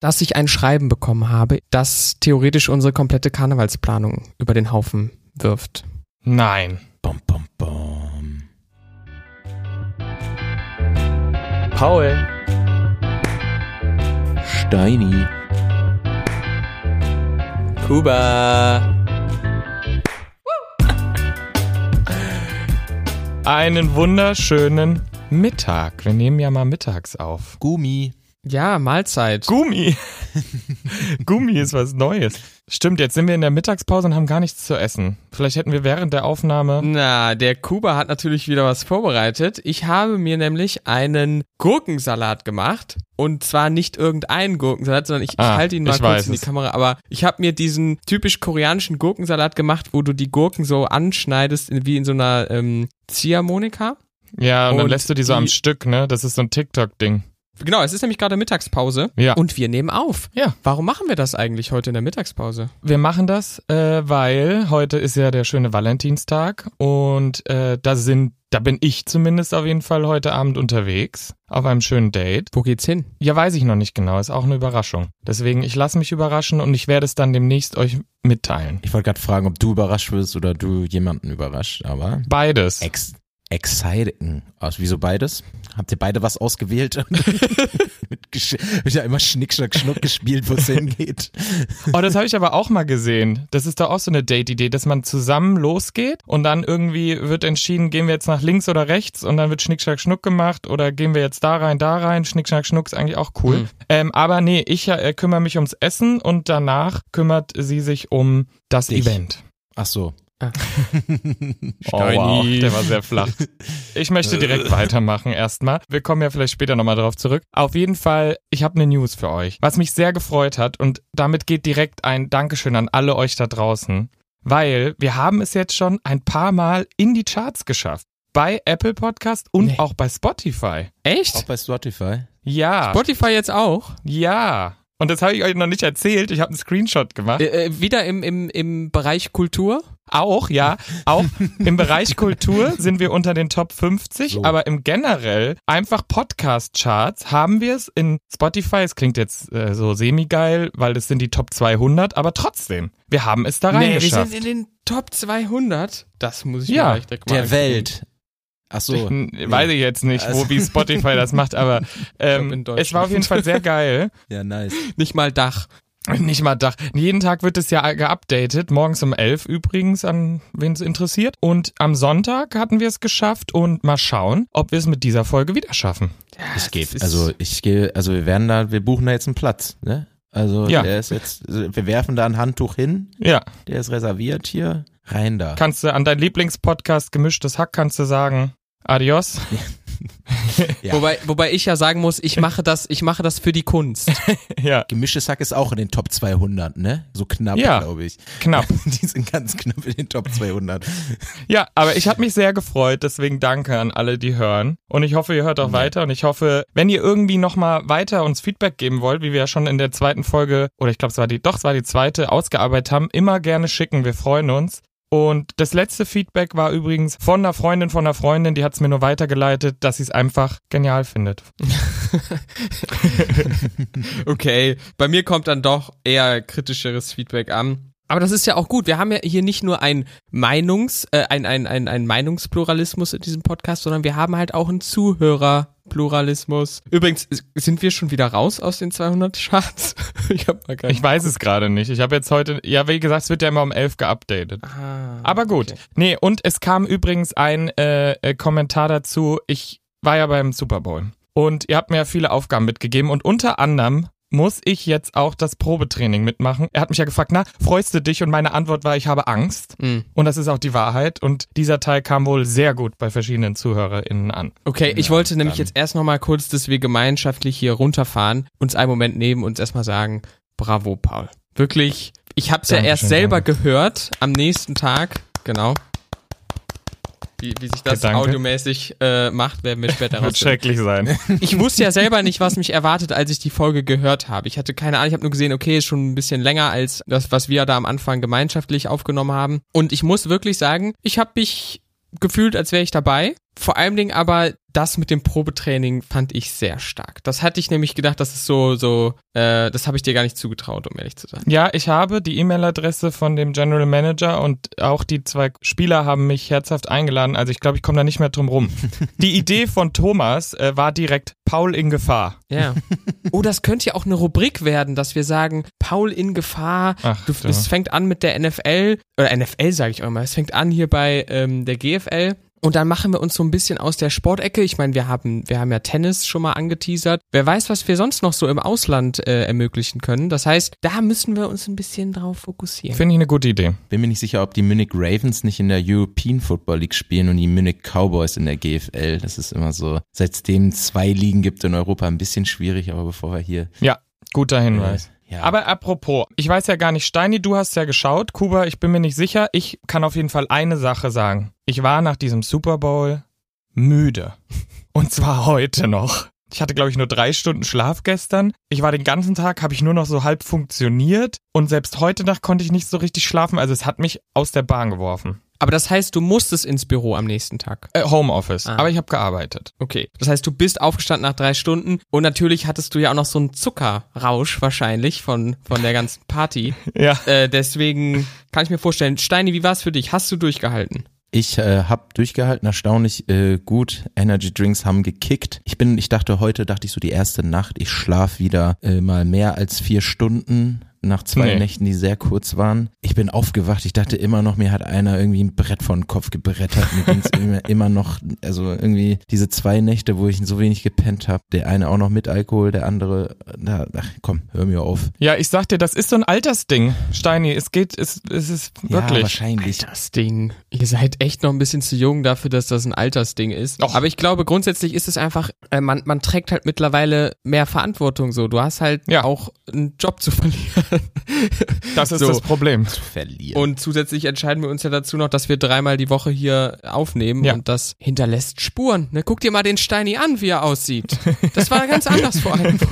dass ich ein Schreiben bekommen habe, das theoretisch unsere komplette Karnevalsplanung über den Haufen wirft. Nein. Bom, bom, bom. Paul. Steini. Kuba. Einen wunderschönen Mittag. Wir nehmen ja mal mittags auf. Gummi. Ja, Mahlzeit. Gummi. Gummi ist was Neues. Stimmt, jetzt sind wir in der Mittagspause und haben gar nichts zu essen. Vielleicht hätten wir während der Aufnahme. Na, der Kuba hat natürlich wieder was vorbereitet. Ich habe mir nämlich einen Gurkensalat gemacht. Und zwar nicht irgendeinen Gurkensalat, sondern ich, Ah, ich halte ihn mal kurz in die es. Kamera. Aber ich habe mir diesen typisch koreanischen Gurkensalat gemacht, wo du die Gurken so anschneidest, wie in so einer ähm, Ziehharmonika. Ja, und, dann Und lässt du die so die- am Stück, ne? Das ist so ein TikTok-Ding. Genau, es ist nämlich gerade Mittagspause. Ja. Und wir nehmen auf. Ja. Warum machen wir das eigentlich heute in der Mittagspause? Wir machen das, äh, weil heute ist ja der schöne Valentinstag und äh, da sind, da bin ich zumindest auf jeden Fall heute Abend unterwegs auf einem schönen Date. Wo geht's hin? Ja, weiß ich noch nicht genau, ist auch eine Überraschung. Deswegen, ich lasse mich überraschen und ich werde es dann demnächst euch mitteilen. Ich wollte gerade fragen, ob du überrascht wirst oder du jemanden überrascht, aber Beides. ex exciting. Also, wieso beides? Habt ihr beide was ausgewählt? wird ja immer Schnick, Schnack, Schnuck gespielt, wo es hingeht. Oh, das habe ich aber auch mal gesehen. Das ist doch auch so eine Date-Idee, dass man zusammen losgeht und dann irgendwie wird entschieden, gehen wir jetzt nach links oder rechts und dann wird Schnick, Schnack, Schnuck gemacht oder gehen wir jetzt da rein, da rein. Schnick, Schnack, Schnuck ist eigentlich auch cool. Mhm. Ähm, aber nee, ich äh, kümmere mich ums Essen und danach kümmert sie sich um das Dich. Event. Ach so. Oh, wow, der war sehr flach. Ich möchte direkt weitermachen erstmal. Wir kommen ja vielleicht später nochmal drauf zurück. Auf jeden Fall, ich habe eine News für euch, was mich sehr gefreut hat und damit geht direkt ein Dankeschön an alle euch da draußen, weil wir haben es jetzt schon ein paar Mal in die Charts geschafft. Bei Apple Podcast und Nee. auch bei Spotify. Auch Echt? bei Spotify. Ja, Spotify jetzt auch? ja. Und das habe ich euch noch nicht erzählt. Ich habe einen Screenshot gemacht. Äh, äh, wieder im, im, im Bereich Kultur? Auch, ja. Auch im Bereich Kultur sind wir unter den Top 50, So. aber im generell einfach Podcast-Charts haben wir es in Spotify. Es klingt jetzt äh, so semi-geil, weil das sind die Top 200, aber trotzdem, wir haben es da wir reingeschafft. sind in den Top 200. Das muss ich Ja, mir gleich direkt mal Der angucken. Welt. Ach so. Hm, Weiß ich jetzt nicht, wo Also- wie Spotify das macht, aber ähm, in es war auf jeden Fall sehr geil. Ja, nice. Nicht mal Dach. Nicht mal Dach. Jeden Tag wird es ja geupdatet, morgens um 11 übrigens, an wen es interessiert. Und am Sonntag hatten wir es geschafft und mal schauen, ob wir es mit dieser Folge wieder schaffen. Ich gehe, ist- also ich gehe, also wir werden da, wir buchen da jetzt einen Platz, ne? Also Ja. der ist jetzt, also wir werfen da ein Handtuch hin, Ja, der ist reserviert hier, rein da. kannst du an dein Lieblingspodcast Gemischtes Hack kannst du sagen, adios. Ja. Wobei, wobei ich ja sagen muss, ich mache das, ich mache das für die Kunst. ja, Gemischtes Hack ist auch in den Top 200, ne? So knapp, Ja. glaube ich. knapp. Die sind ganz knapp in den Top 200. Ja, aber ich habe mich sehr gefreut, deswegen danke an alle, die hören. Und ich hoffe, ihr hört auch Ja. weiter. Und ich hoffe, wenn ihr irgendwie nochmal weiter uns Feedback geben wollt, wie wir ja schon in der zweiten Folge, oder ich glaube, es war die, doch, es war die zweite, ausgearbeitet haben, immer gerne schicken. Wir freuen uns. Und das letzte Feedback war übrigens von einer Freundin von einer Freundin, die hat es mir nur weitergeleitet, dass sie es einfach genial findet. Okay, bei mir kommt dann doch eher kritischeres Feedback an. Aber das ist ja auch gut. Wir haben ja hier nicht nur ein Meinungs, äh, ein, ein, ein, ein Meinungspluralismus in diesem Podcast, sondern wir haben halt auch einen Zuhörerpluralismus. Übrigens, sind wir schon wieder raus aus den 200 Charts? ich hab mal gar Ich weiß es gerade nicht. Ich habe jetzt heute, ja, wie gesagt, es wird ja immer um elf geupdatet. Ah, Aber gut. okay. Nee, und es kam übrigens ein äh, äh, Kommentar dazu. Ich war ja beim Super Bowl. Und ihr habt mir ja viele Aufgaben mitgegeben. Und unter anderem muss ich jetzt auch das Probetraining mitmachen. Er hat mich ja gefragt, na, freust du dich? Und meine Antwort war, ich habe Angst. Mm. Und das ist auch die Wahrheit. Und dieser Teil kam wohl sehr gut bei verschiedenen ZuhörerInnen an. Okay, ich Ja, wollte nämlich dann. jetzt erst noch mal kurz, dass wir gemeinschaftlich hier runterfahren, uns einen Moment nehmen und uns erstmal sagen, bravo, Paul. Wirklich, ich hab's ja Dankeschön, erst selber danke. gehört am nächsten Tag, genau. Wie, wie sich das Danke. audiomäßig äh, macht, werden wir später Wird schrecklich sein. Ich wusste ja selber nicht, was mich erwartet, als ich die Folge gehört habe. Ich hatte keine Ahnung, ich habe nur gesehen, okay, ist schon ein bisschen länger als das, was wir da am Anfang gemeinschaftlich aufgenommen haben. Und ich muss wirklich sagen, ich habe mich gefühlt, als wäre ich dabei. Vor allem Dingen aber das mit dem Probetraining fand ich sehr stark. Das hatte ich nämlich gedacht, das ist so, so, äh, das habe ich dir gar nicht zugetraut, um ehrlich zu sein. Ja, ich habe die E-Mail-Adresse von dem General Manager und auch die zwei Spieler haben mich herzhaft eingeladen. Also ich glaube, ich komme da nicht mehr drum rum. die Idee von Thomas äh, war direkt Paul in Gefahr. Ja. Oh, das könnte ja auch eine Rubrik werden, dass wir sagen, Paul in Gefahr. Ach, Du, du. es fängt an mit der NFL, oder NFL sage ich auch immer, es fängt an hier bei ähm, der GFL. Und dann machen wir uns so ein bisschen aus der Sportecke. Ich meine, wir haben, wir haben ja Tennis schon mal angeteasert. Wer weiß, was wir sonst noch so im Ausland äh, ermöglichen können. Das heißt, da müssen wir uns ein bisschen drauf fokussieren. Finde ich eine gute Idee. Bin mir nicht sicher, ob die Munich Ravens nicht in der European Football League spielen und die Munich Cowboys in der GFL. Das ist immer so, seitdem es zwei Ligen gibt in Europa, ein bisschen schwierig, aber bevor wir hier. Ja, guter Hinweis. Ja. Aber apropos, ich weiß ja gar nicht, Steini, du hast ja geschaut. Kuba, ich bin mir nicht sicher. Ich kann auf jeden Fall eine Sache sagen. Ich war nach diesem Super Bowl müde. Und zwar heute noch. Ich hatte, glaube ich, nur drei Stunden Schlaf gestern. Ich war den ganzen Tag, habe ich nur noch so halb funktioniert. Und selbst heute Nacht konnte ich nicht so richtig schlafen. Also es hat mich aus der Bahn geworfen. Aber das heißt, du musstest ins Büro am nächsten Tag. Äh, Homeoffice. Ah. Aber ich habe gearbeitet. Okay. Das heißt, du bist aufgestanden nach drei Stunden und natürlich hattest du ja auch noch so einen Zuckerrausch wahrscheinlich von, von der ganzen Party. Ja. äh, deswegen kann ich mir vorstellen, Steini, wie war es für dich? Hast du durchgehalten? Ich äh, habe durchgehalten, erstaunlich äh, gut. Energy Drinks haben gekickt. Ich bin, ich dachte heute, dachte ich so die erste Nacht, ich schlaf wieder äh, mal mehr als vier Stunden nach zwei Nee. Nächten, die sehr kurz waren. Ich bin aufgewacht. Ich dachte immer noch, mir hat einer irgendwie ein Brett vor den Kopf gebrettert. Mir ging's immer, immer noch, also irgendwie diese zwei Nächte, wo ich so wenig gepennt habe. Der eine auch noch mit Alkohol, der andere, da, ach komm, hör mir auf. Ja, ich sag dir, das ist so ein Altersding. Steini, es geht, es, es ist Ja, wirklich. wahrscheinlich. Altersding. Ihr seid echt noch ein bisschen zu jung dafür, dass das ein Altersding ist. Och. Aber ich glaube, grundsätzlich ist es einfach, äh, man, man trägt halt mittlerweile mehr Verantwortung so. Du hast halt Ja. auch einen Job zu verlieren. das ist so. das Problem. Verlieren. Und zusätzlich entscheiden wir uns ja dazu noch, dass wir dreimal die Woche hier aufnehmen Ja. und das hinterlässt Spuren. Ne? Guck dir mal den Steini an, wie er aussieht. Das war ganz anders vor Woche.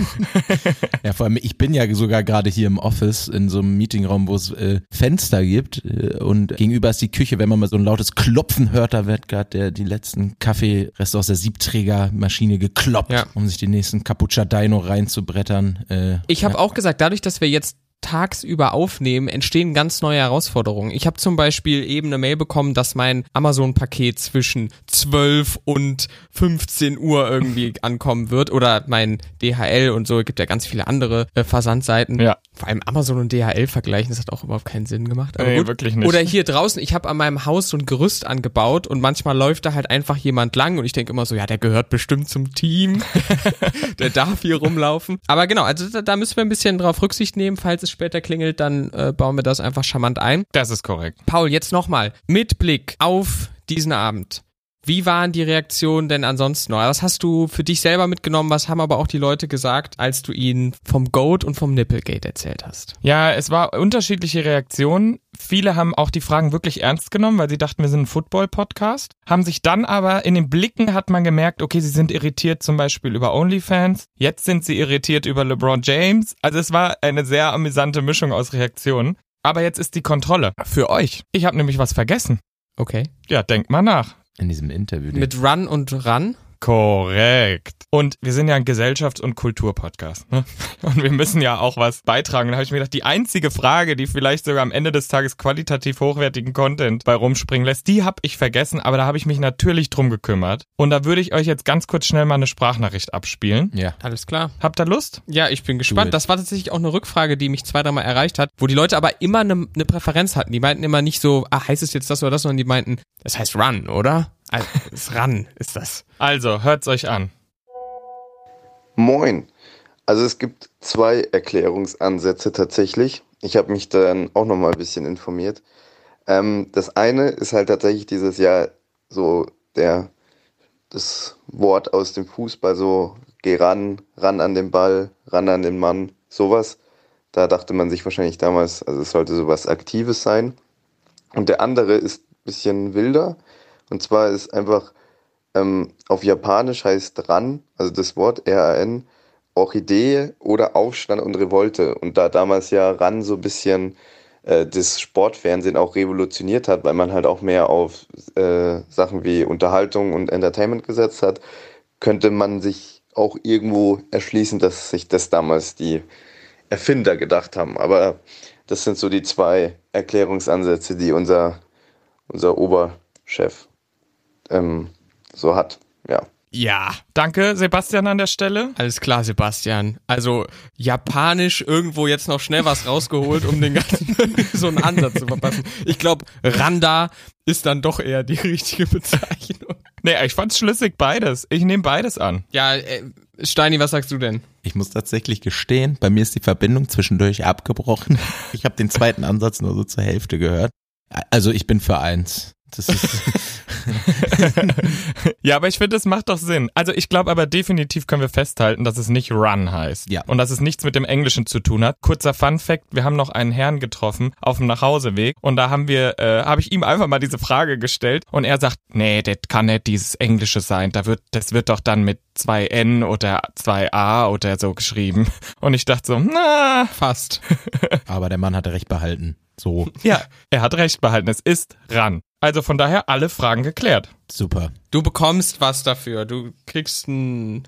Ja, vor allem, ich bin ja sogar gerade hier im Office in so einem Meetingraum, wo es äh, Fenster gibt äh, und gegenüber ist die Küche, wenn man mal so ein lautes Klopfen hört, da wird gerade der die letzten Kaffeereste aus der Siebträgermaschine gekloppt, Ja. um sich den nächsten Cappuccino reinzubrettern. Äh, Ich habe auch gesagt, dadurch, dass wir jetzt tagsüber aufnehmen, entstehen ganz neue Herausforderungen. Ich habe zum Beispiel eben eine Mail bekommen, dass mein Amazon-Paket zwischen 12 und 15 Uhr irgendwie ankommen wird oder mein DHL und so. Es gibt ja ganz viele andere äh, Versandseiten. Ja. Vor allem Amazon und DHL vergleichen, das hat auch überhaupt keinen Sinn gemacht. Aber Nee, gut. wirklich nicht. Oder hier draußen, ich habe an meinem Haus so ein Gerüst angebaut und manchmal läuft da halt einfach jemand lang und ich denke immer so, ja, der gehört bestimmt zum Team. der darf hier rumlaufen. Aber genau, also da, da müssen wir ein bisschen drauf Rücksicht nehmen. Falls es später klingelt, dann äh, bauen wir das einfach charmant ein. Das ist korrekt. Paul, jetzt nochmal mit Blick auf diesen Abend. Wie waren die Reaktionen denn ansonsten? Was hast du für dich selber mitgenommen? Was haben aber auch die Leute gesagt, als du ihnen vom Goat und vom Nipplegate erzählt hast? Ja, es war unterschiedliche Reaktionen. Viele haben auch die Fragen wirklich ernst genommen, weil sie dachten, wir sind ein Football-Podcast. Haben sich dann aber in den Blicken hat man gemerkt, okay, sie sind irritiert zum Beispiel über OnlyFans. Jetzt sind sie irritiert über LeBron James. Also es war eine sehr amüsante Mischung aus Reaktionen. Aber jetzt ist die Kontrolle für euch. Ich habe nämlich was vergessen. Okay. Ja, denkt mal nach. In diesem Interview. Mit Run und Run? Korrekt. Und wir sind ja ein Gesellschafts- und Kulturpodcast. Ne? Und wir müssen ja auch was beitragen. Da habe ich mir gedacht, die einzige Frage, die vielleicht sogar am Ende des Tages qualitativ hochwertigen Content bei rumspringen lässt, die habe ich vergessen, aber da habe ich mich natürlich drum gekümmert. Und da würde ich euch jetzt ganz kurz schnell mal eine Sprachnachricht abspielen. ja. Alles klar. Habt ihr Lust? Ja, ich bin gespannt. Das war tatsächlich auch eine Rückfrage, die mich zwei, dreimal erreicht hat, wo die Leute aber immer eine, eine Präferenz hatten. Die meinten immer nicht so, ah, heißt es jetzt das oder das, sondern die meinten, das heißt Run, oder? Also, das Run ist das. Also, hört's euch an. Moin. Also es gibt zwei Erklärungsansätze tatsächlich. Ich habe mich dann auch noch mal ein bisschen informiert. Ähm, das eine ist halt tatsächlich dieses Jahr so der das Wort aus dem Fußball so geh ran, ran an den Ball, ran an den Mann, sowas. Da dachte man sich wahrscheinlich damals, also es sollte sowas Aktives sein. Und der andere ist ein bisschen wilder. Und zwar ist einfach ähm, auf Japanisch heißt Ran, also das Wort R-A-N, Orchidee oder Aufstand und Revolte. Und da damals ja Ran so ein bisschen äh, das Sportfernsehen auch revolutioniert hat, weil man halt auch mehr auf äh, Sachen wie Unterhaltung und Entertainment gesetzt hat, könnte man sich auch irgendwo erschließen, dass sich das damals die Erfinder gedacht haben. Aber das sind so die zwei Erklärungsansätze, die unser, unser Oberchef ähm, so hat. Ja. Ja. Danke, Sebastian, an der Stelle. Alles klar, Sebastian. Also japanisch irgendwo jetzt noch schnell was rausgeholt, um den ganzen so einen Ansatz zu verpassen. Ich glaube, Randa ist dann doch eher die richtige Bezeichnung. Nee, ich fand's schlüssig beides. Ich nehme beides an. Ja, äh, Steini, was sagst du denn? Ich muss tatsächlich gestehen, bei mir ist die Verbindung zwischendurch abgebrochen. Ich habe den zweiten Ansatz nur so zur Hälfte gehört. Also ich bin für eins. Das ist ja, aber ich finde, es macht doch Sinn. Also ich glaube aber definitiv können wir festhalten, dass es nicht Run heißt. Ja. Und dass es nichts mit dem Englischen zu tun hat. Kurzer Fun Fact, wir haben noch einen Herrn getroffen auf dem Nachhauseweg und da haben wir, äh, habe ich ihm einfach mal diese Frage gestellt und er sagt, nee, das kann nicht dieses Englische sein. Da wird, das wird doch dann mit zwei N oder zwei A oder so geschrieben. Und ich dachte so, na, Fast. aber der Mann hatte recht behalten. So, ja, er hat recht behalten. Es ist Ran. Also von daher alle Fragen geklärt. super. Du bekommst was dafür. Du kriegst einen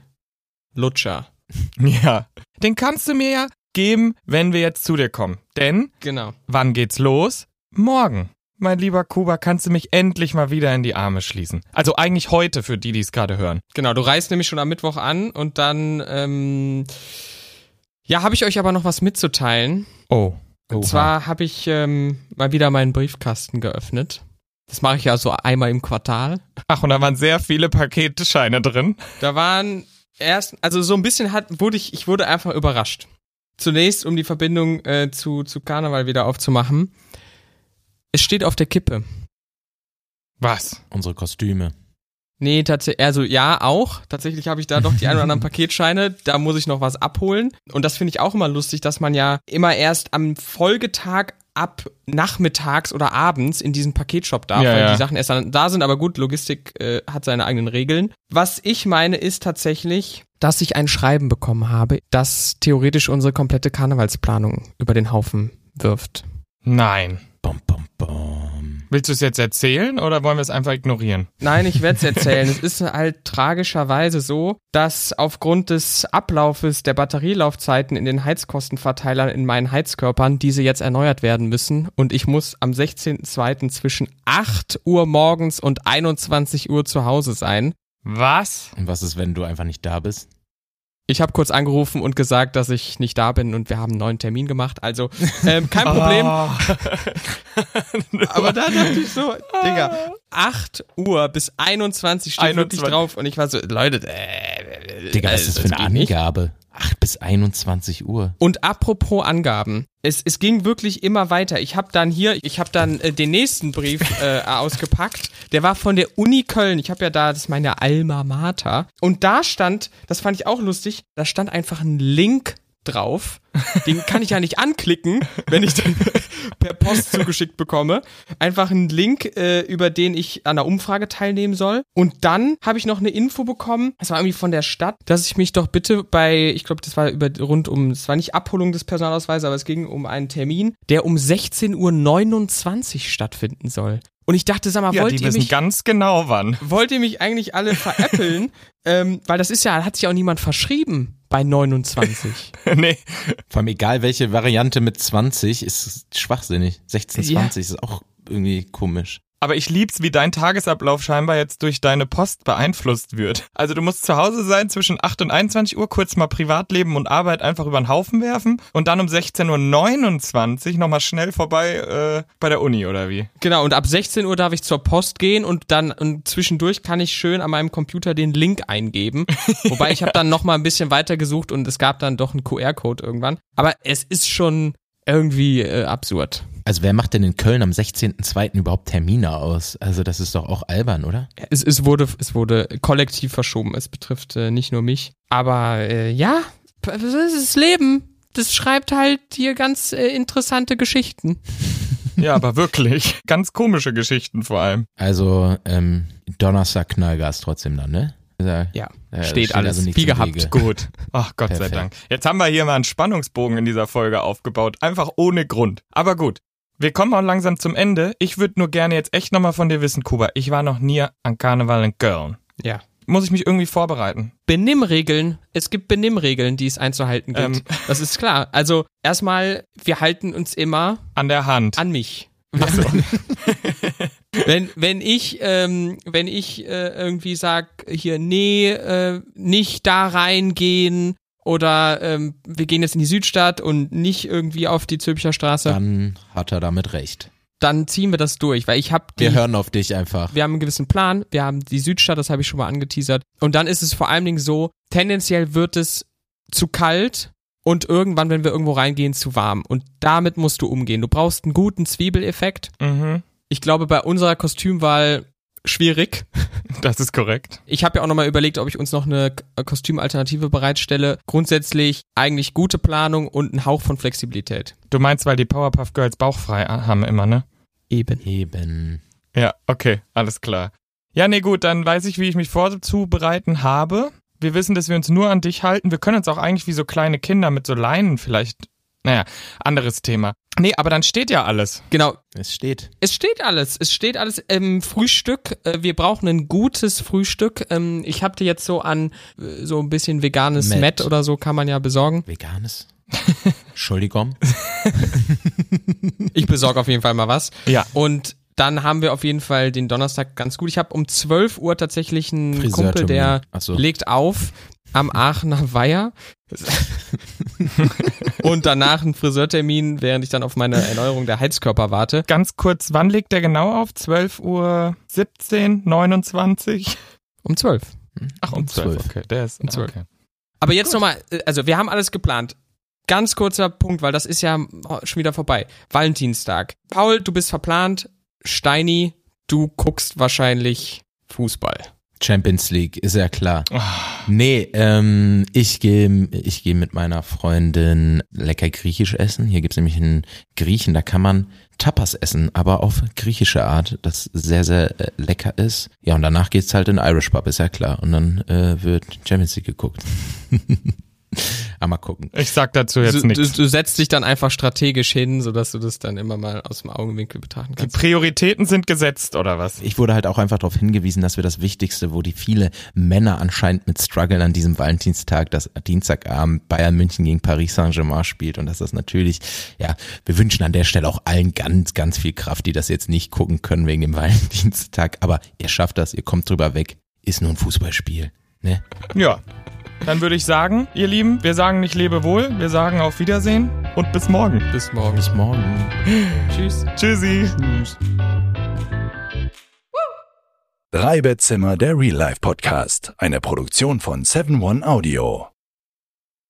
Lutscher. Ja. Den kannst du mir ja geben, wenn wir jetzt zu dir kommen. Denn Genau. Wann geht's los? Morgen. Mein lieber Kuba, kannst du mich endlich mal wieder in die Arme schließen? Also eigentlich heute für die, die es gerade hören. Genau, du reist nämlich schon am Mittwoch an und dann, ähm, ja, habe ich euch aber noch was mitzuteilen. Oh. Und Oha. zwar habe ich ähm, mal wieder meinen Briefkasten geöffnet. Das mache ich ja so einmal im Quartal. Ach, und da waren sehr viele Paketscheine drin. Da waren erst, also so ein bisschen hat, wurde ich, ich wurde einfach überrascht. Zunächst, um die Verbindung äh, zu, zu Karneval wieder aufzumachen. Es steht auf der Kippe. Was? Unsere Kostüme. Nee, tatsächlich, also ja, auch. Tatsächlich habe ich da doch die ein oder anderen Paketscheine. Da muss ich noch was abholen. Und das finde ich auch immer lustig, dass man ja immer erst am Folgetag ab nachmittags oder abends in diesen Paketshop darf, Ja, weil ja. die Sachen erst dann da sind. Aber gut, Logistik äh, hat seine eigenen Regeln. Was ich meine, ist tatsächlich, dass ich ein Schreiben bekommen habe, das theoretisch unsere komplette Karnevalsplanung über den Haufen wirft. Nein. Bom, bom, bom. Willst du es jetzt erzählen oder wollen wir es einfach ignorieren? Nein, ich werde es erzählen. es ist halt tragischerweise so, dass aufgrund des Ablaufes der Batterielaufzeiten in den Heizkostenverteilern in meinen Heizkörpern diese jetzt erneuert werden müssen und ich muss am 16.02. zwischen 8 Uhr morgens und 21 Uhr zu Hause sein. Was? Und was ist, wenn du einfach nicht da bist? Ich habe kurz angerufen und gesagt, dass ich nicht da bin und wir haben einen neuen Termin gemacht. Also ähm, kein Problem. Oh. Aber da dachte ich so, Digga, 8 Uhr bis 21 steht wirklich 21. drauf und ich war so, Leute, äh, Digga, was ist das für eine geht nicht. Angabe? 8 bis 21 Uhr. Und apropos Angaben, es, es ging wirklich immer weiter. Ich habe dann hier, ich habe dann äh, den nächsten Brief äh, ausgepackt. Der war von der Uni Köln. Ich habe ja da, das ist meine Alma Mater. Und da stand, das fand ich auch lustig, da stand einfach ein Link drauf. Den kann ich ja nicht anklicken, wenn ich den per Post zugeschickt bekomme. Einfach ein Link, äh, über den ich an der Umfrage teilnehmen soll. Und dann habe ich noch eine Info bekommen, das war irgendwie von der Stadt, dass ich mich doch bitte bei, ich glaube, das war über rund um, es war nicht Abholung des Personalausweises, aber es ging um einen Termin, der um 16.29 Uhr stattfinden soll. Und ich dachte, sag mal, Ja, wollt die ihr wissen mich ganz genau wann. wollt ihr mich eigentlich alle veräppeln? ähm, weil das ist ja, hat sich auch niemand verschrieben bei 29. nee. Vor allem egal welche Variante mit 20 ist schwachsinnig. 16, Ja. 20 ist auch irgendwie komisch. Aber ich lieb's, wie dein Tagesablauf scheinbar jetzt durch deine Post beeinflusst wird. Also du musst zu Hause sein zwischen 8 und 21 Uhr, kurz mal Privatleben und Arbeit einfach über den Haufen werfen und dann um 16.29 Uhr nochmal schnell vorbei äh, bei der Uni oder wie? genau, und ab 16 Uhr darf ich zur Post gehen und dann und zwischendurch kann ich schön an meinem Computer den Link eingeben. Wobei ich habe dann noch mal ein bisschen weiter gesucht und es gab dann doch einen QR-Code irgendwann. Aber es ist schon irgendwie äh, absurd. Also wer macht denn in Köln am 16.02. überhaupt Termine aus? Also das ist doch auch albern, oder? Es, es, wurde, es wurde kollektiv verschoben. Es betrifft äh, nicht nur mich. Aber äh, ja, das ist das Leben. Das schreibt halt hier ganz äh, interessante Geschichten. Ja, aber wirklich. Ganz komische Geschichten vor allem. Also ähm, Donnerstag Knallgas trotzdem dann, ne? Da- Ja, da steht alles. also nichts Wie im gehabt. Wege. Gut. Ach Gott sei Perfekt. Dank. Jetzt haben wir hier mal einen Spannungsbogen in dieser Folge aufgebaut. Einfach ohne Grund. Aber gut. Wir kommen auch langsam zum Ende. Ich würde nur gerne jetzt echt nochmal von dir wissen, Kuba. Ich war noch nie an Karneval in Köln. Ja. Muss ich mich irgendwie vorbereiten? Benimmregeln. Es gibt Benimmregeln, die es einzuhalten gilt. Ähm. Das ist klar. Also erstmal, wir halten uns immer An der Hand. an mich. wenn, wenn ich, ähm, wenn ich äh, irgendwie sag, hier, nee, äh, nicht da reingehen oder ähm, wir gehen jetzt in die Südstadt und nicht irgendwie auf die Zülpicher Straße, Dann hat er damit recht. dann ziehen wir das durch, weil ich habe die Wir hören auf dich einfach. wir haben einen gewissen Plan, wir haben die Südstadt, das habe ich schon mal angeteasert. Und dann ist es vor allen Dingen so, tendenziell wird es zu kalt und irgendwann, wenn wir irgendwo reingehen, zu warm. Und damit musst du umgehen. Du brauchst einen guten Zwiebeleffekt. Mhm. Ich glaube, bei unserer Kostümwahl schwierig. Das ist korrekt. Ich habe ja auch nochmal überlegt, ob ich uns noch eine Kostümalternative bereitstelle. Grundsätzlich eigentlich gute Planung und ein Hauch von Flexibilität. Du meinst, weil die Powerpuff Girls bauchfrei haben immer, ne? Eben. Eben. Ja, okay, alles klar. Ja, nee, gut, dann weiß ich, wie ich mich vorzubereiten habe. Wir wissen, dass wir uns nur an dich halten. Wir können uns auch eigentlich wie so kleine Kinder mit so Leinen vielleicht. Naja, anderes Thema. Nee, aber dann steht ja alles. Genau, Es steht. Es steht alles. Es steht alles im Frühstück. Äh, Wir brauchen ein gutes Frühstück. Ähm, Ich habe dir jetzt so an äh, so ein bisschen veganes Met. Met oder so kann man ja besorgen. Veganes. Entschuldigung. Ich besorge auf jeden Fall mal was. Ja. Und dann haben wir auf jeden Fall den Donnerstag ganz gut. Ich habe um 12 Uhr tatsächlich einen. Kumpel, der so. legt auf am Aachener Weiher. Und danach einen Friseurtermin, während ich dann auf meine Erneuerung der Heizkörper warte. Ganz kurz, wann legt der genau auf? 12 Uhr 17, 29? Um 12. Ach, um Um 12. 12. Okay, der ist Um 12. Okay. Aber jetzt nochmal, also wir haben alles geplant. Ganz kurzer Punkt, weil das ist ja schon wieder vorbei. Valentinstag. Paul, du bist verplant. Steini, du guckst wahrscheinlich Fußball. Champions League, ist ja klar. Ah. Nee, ähm, ich gehe ich geh mit meiner Freundin lecker griechisch essen. Hier gibt's nämlich einen Griechen, da kann man Tapas essen, aber auf griechische Art, das sehr, sehr äh, lecker ist. Ja, und danach geht's halt in Irish Pub, ist ja klar. Und dann äh, wird Champions League geguckt. Aber mal gucken. Ich sag dazu jetzt Du, du, nichts. du setzt dich dann einfach strategisch hin, sodass du das dann immer mal aus dem Augenwinkel betrachten Die kannst. Prioritäten sind gesetzt, oder was? Ich wurde halt auch einfach darauf hingewiesen, dass wir das Wichtigste, wo die viele Männer anscheinend mit strugglen an diesem Valentinstag, dass Dienstagabend Bayern München gegen Paris Saint-Germain spielt und dass das natürlich, ja, wir wünschen an der Stelle auch allen ganz, ganz viel Kraft, die das jetzt nicht gucken können wegen dem Valentinstag, aber ihr schafft das, ihr kommt drüber weg, ist nur ein Fußballspiel, ne? Ja. Dann würde ich sagen, ihr Lieben, wir sagen nicht lebe wohl, wir sagen auf Wiedersehen und bis morgen. Bis morgen. Bis morgen. Tschüss. Tschüssi. Drei Bettzimmer, der Real Life Podcast. Eine Produktion von 7 One Audio.